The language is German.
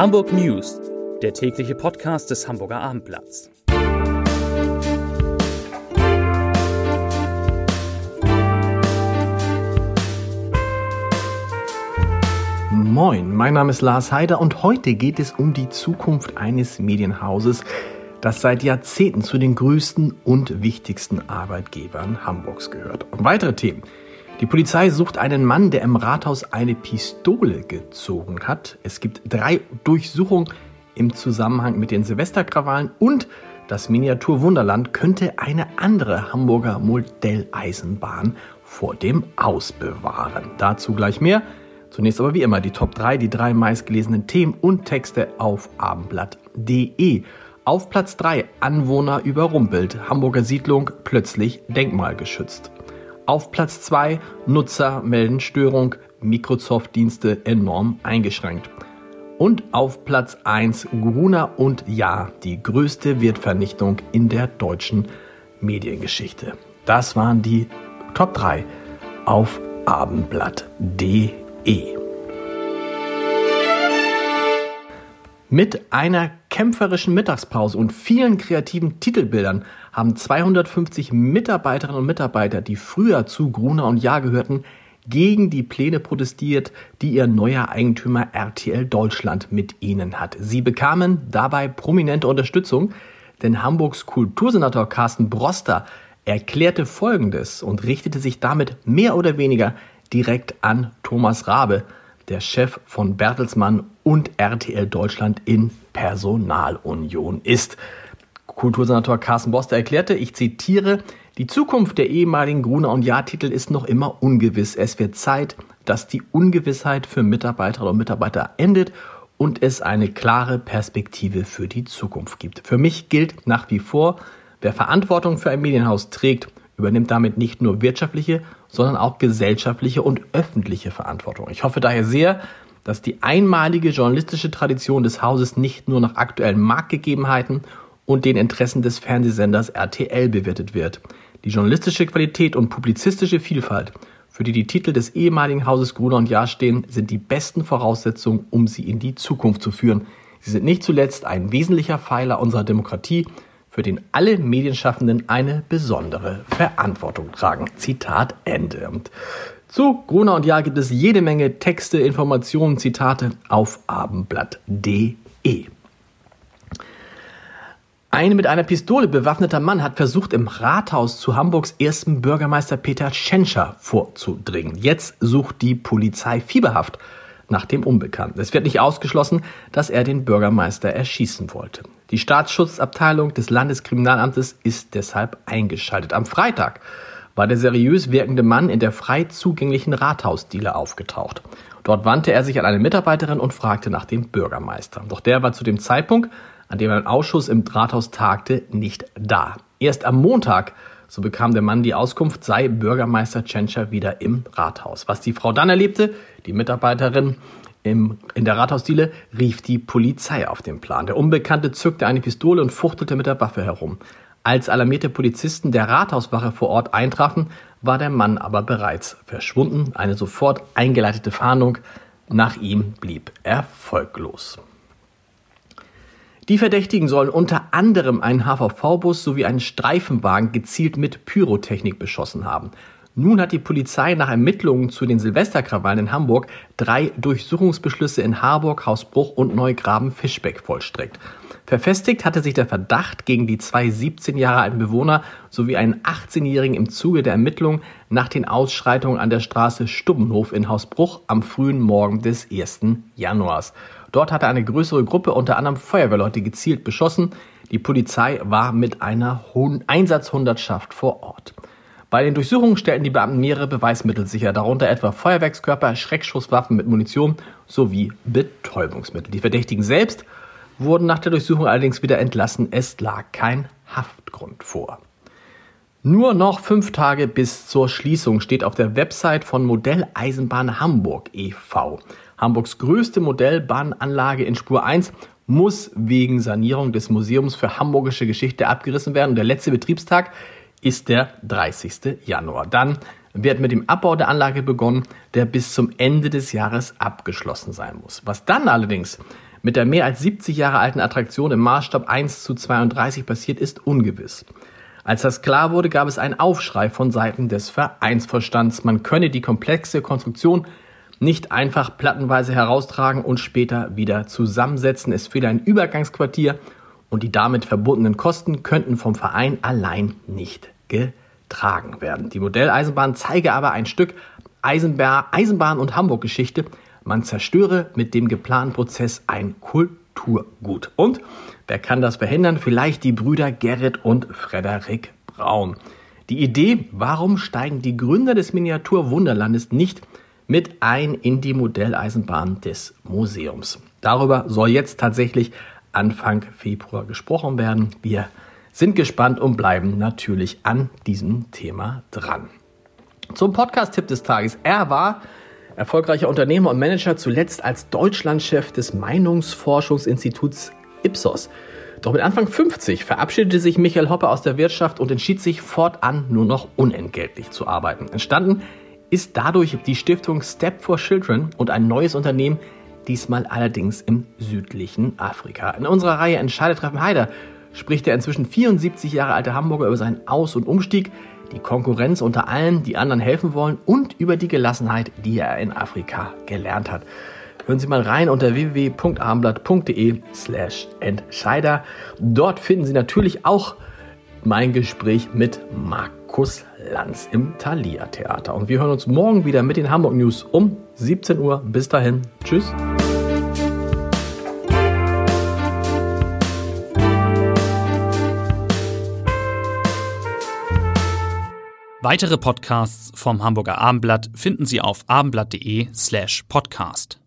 Hamburg News, der tägliche Podcast des Hamburger Abendblatts. Moin, mein Name ist Lars Heider und heute geht es um die Zukunft eines Medienhauses, das seit Jahrzehnten zu den größten und wichtigsten Arbeitgebern Hamburgs gehört. Und weitere Themen. Die Polizei sucht einen Mann, der im Rathaus eine Pistole gezogen hat. Es gibt drei Durchsuchungen im Zusammenhang mit den Silvesterkrawallen und das Miniaturwunderland könnte eine andere Hamburger Modelleisenbahn vor dem Aus bewahren. Dazu gleich mehr. Zunächst aber wie immer die Top 3, die drei meistgelesenen Themen und Texte auf abendblatt.de. Auf Platz 3 Anwohner überrumpelt, Hamburger Siedlung plötzlich denkmalgeschützt. Auf Platz 2 Nutzer melden Störung, Microsoft-Dienste enorm eingeschränkt. Und auf Platz 1 Gruner und Ja, die größte Wertvernichtung in der deutschen Mediengeschichte. Das waren die Top 3 auf abendblatt.de. Mit einer kämpferischen Mittagspause und vielen kreativen Titelbildern haben 250 Mitarbeiterinnen und Mitarbeiter, die früher zu Gruner und Jahr gehörten, gegen die Pläne protestiert, die ihr neuer Eigentümer RTL Deutschland mit ihnen hat. Sie bekamen dabei prominente Unterstützung, denn Hamburgs Kultursenator Carsten Broster erklärte Folgendes und richtete sich damit mehr oder weniger direkt an Thomas Rabe, der Chef von Bertelsmann und RTL Deutschland in Personalunion ist. Kultursenator Carsten Boster erklärte, ich zitiere, die Zukunft der ehemaligen Gruner und Jahr-Titel ist noch immer ungewiss. Es wird Zeit, dass die Ungewissheit für Mitarbeiterinnen und Mitarbeiter endet und es eine klare Perspektive für die Zukunft gibt. Für mich gilt nach wie vor, wer Verantwortung für ein Medienhaus trägt, übernimmt damit nicht nur wirtschaftliche, sondern auch gesellschaftliche und öffentliche Verantwortung. Ich hoffe daher sehr, dass die einmalige journalistische Tradition des Hauses nicht nur nach aktuellen Marktgegebenheiten und den Interessen des Fernsehsenders RTL bewertet wird. Die journalistische Qualität und publizistische Vielfalt, für die die Titel des ehemaligen Hauses Gruner und Jahr stehen, sind die besten Voraussetzungen, um sie in die Zukunft zu führen. Sie sind nicht zuletzt ein wesentlicher Pfeiler unserer Demokratie, für den alle Medienschaffenden eine besondere Verantwortung tragen. Zitat Ende. Und zu Gruner und Jahr gibt es jede Menge Texte, Informationen, Zitate auf abendblatt.de. Ein mit einer Pistole bewaffneter Mann hat versucht, im Rathaus zu Hamburgs ersten Bürgermeister Peter Tschentscher vorzudringen. Jetzt sucht die Polizei fieberhaft nach dem Unbekannten. Es wird nicht ausgeschlossen, dass er den Bürgermeister erschießen wollte. Die Staatsschutzabteilung des Landeskriminalamtes ist deshalb eingeschaltet. Am Freitag war der seriös wirkende Mann in der frei zugänglichen Rathausdiele aufgetaucht. Dort wandte er sich an eine Mitarbeiterin und fragte nach dem Bürgermeister. Doch der war zu dem Zeitpunkt, an dem ein Ausschuss im Rathaus tagte, nicht da. Erst am Montag, so bekam der Mann die Auskunft, sei Bürgermeister Tschentscher wieder im Rathaus. Was die Frau dann erlebte, die Mitarbeiterin im, in der Rathausdiele, rief die Polizei auf den Plan. Der Unbekannte zückte eine Pistole und fuchtelte mit der Waffe herum. Als alarmierte Polizisten der Rathauswache vor Ort eintrafen, war der Mann aber bereits verschwunden. Eine sofort eingeleitete Fahndung nach ihm blieb erfolglos. Die Verdächtigen sollen unter anderem einen HVV-Bus sowie einen Streifenwagen gezielt mit Pyrotechnik beschossen haben. Nun hat die Polizei nach Ermittlungen zu den Silvesterkrawallen in Hamburg drei Durchsuchungsbeschlüsse in Harburg, Hausbruch und Neugraben-Fischbeck vollstreckt. Verfestigt hatte sich der Verdacht gegen die zwei 17 Jahre alten Bewohner sowie einen 18-Jährigen im Zuge der Ermittlungen nach den Ausschreitungen an der Straße Stubbenhof in Hausbruch am frühen Morgen des 1. Januars. Dort hatte eine größere Gruppe, unter anderem Feuerwehrleute, gezielt beschossen. Die Polizei war mit einer Einsatzhundertschaft vor Ort. Bei den Durchsuchungen stellten die Beamten mehrere Beweismittel sicher, darunter etwa Feuerwerkskörper, Schreckschusswaffen mit Munition sowie Betäubungsmittel. Die Verdächtigen selbst wurden nach der Durchsuchung allerdings wieder entlassen. Es lag kein Haftgrund vor. Nur noch fünf Tage bis zur Schließung steht auf der Website von Modelleisenbahn Hamburg e.V. Hamburgs größte Modellbahnanlage in Spur 1 muss wegen Sanierung des Museums für Hamburgische Geschichte abgerissen werden. Und der letzte Betriebstag ist der 30. Januar. Dann wird mit dem Abbau der Anlage begonnen, der bis zum Ende des Jahres abgeschlossen sein muss. Was dann allerdings mit der mehr als 70 Jahre alten Attraktion im Maßstab 1 zu 32 passiert, ist ungewiss. Als das klar wurde, gab es einen Aufschrei von Seiten des Vereinsvorstands. Man könne die komplexe Konstruktion nicht einfach plattenweise heraustragen und später wieder zusammensetzen. Es fehle ein Übergangsquartier und die damit verbundenen Kosten könnten vom Verein allein nicht getragen werden. Die Modelleisenbahn zeige aber ein Stück Eisenbahn und Hamburg-Geschichte. Man zerstöre mit dem geplanten Prozess ein Kulturgut. Und wer kann das verhindern? Vielleicht die Brüder Gerrit und Frederik Braun. Die Idee, warum steigen die Gründer des Miniaturwunderlandes nicht mit ein in die Modelleisenbahn des Museums? Darüber soll jetzt tatsächlich Anfang Februar gesprochen werden. Wir sind gespannt und bleiben natürlich an diesem Thema dran. Zum Podcast-Tipp des Tages. Er war erfolgreicher Unternehmer und Manager, zuletzt als Deutschlandchef des Meinungsforschungsinstituts Ipsos. Doch mit Anfang 50 verabschiedete sich Michael Hoppe aus der Wirtschaft und entschied sich fortan nur noch unentgeltlich zu arbeiten. Entstanden ist dadurch die Stiftung Step for Children und ein neues Unternehmen, diesmal allerdings im südlichen Afrika. In unserer Reihe Entscheidetreffen Heider spricht der inzwischen 74 Jahre alte Hamburger über seinen Aus- und Umstieg, die Konkurrenz unter allen, die anderen helfen wollen und über die Gelassenheit, die er in Afrika gelernt hat. Hören Sie mal rein unter www.abendblatt.de slash Entscheider. Dort finden Sie natürlich auch mein Gespräch mit Markus Lanz im Thalia Theater. Und wir hören uns morgen wieder mit den Hamburg News um 17 Uhr. Bis dahin. Tschüss. Weitere Podcasts vom Hamburger Abendblatt finden Sie auf abendblatt.de slash podcast.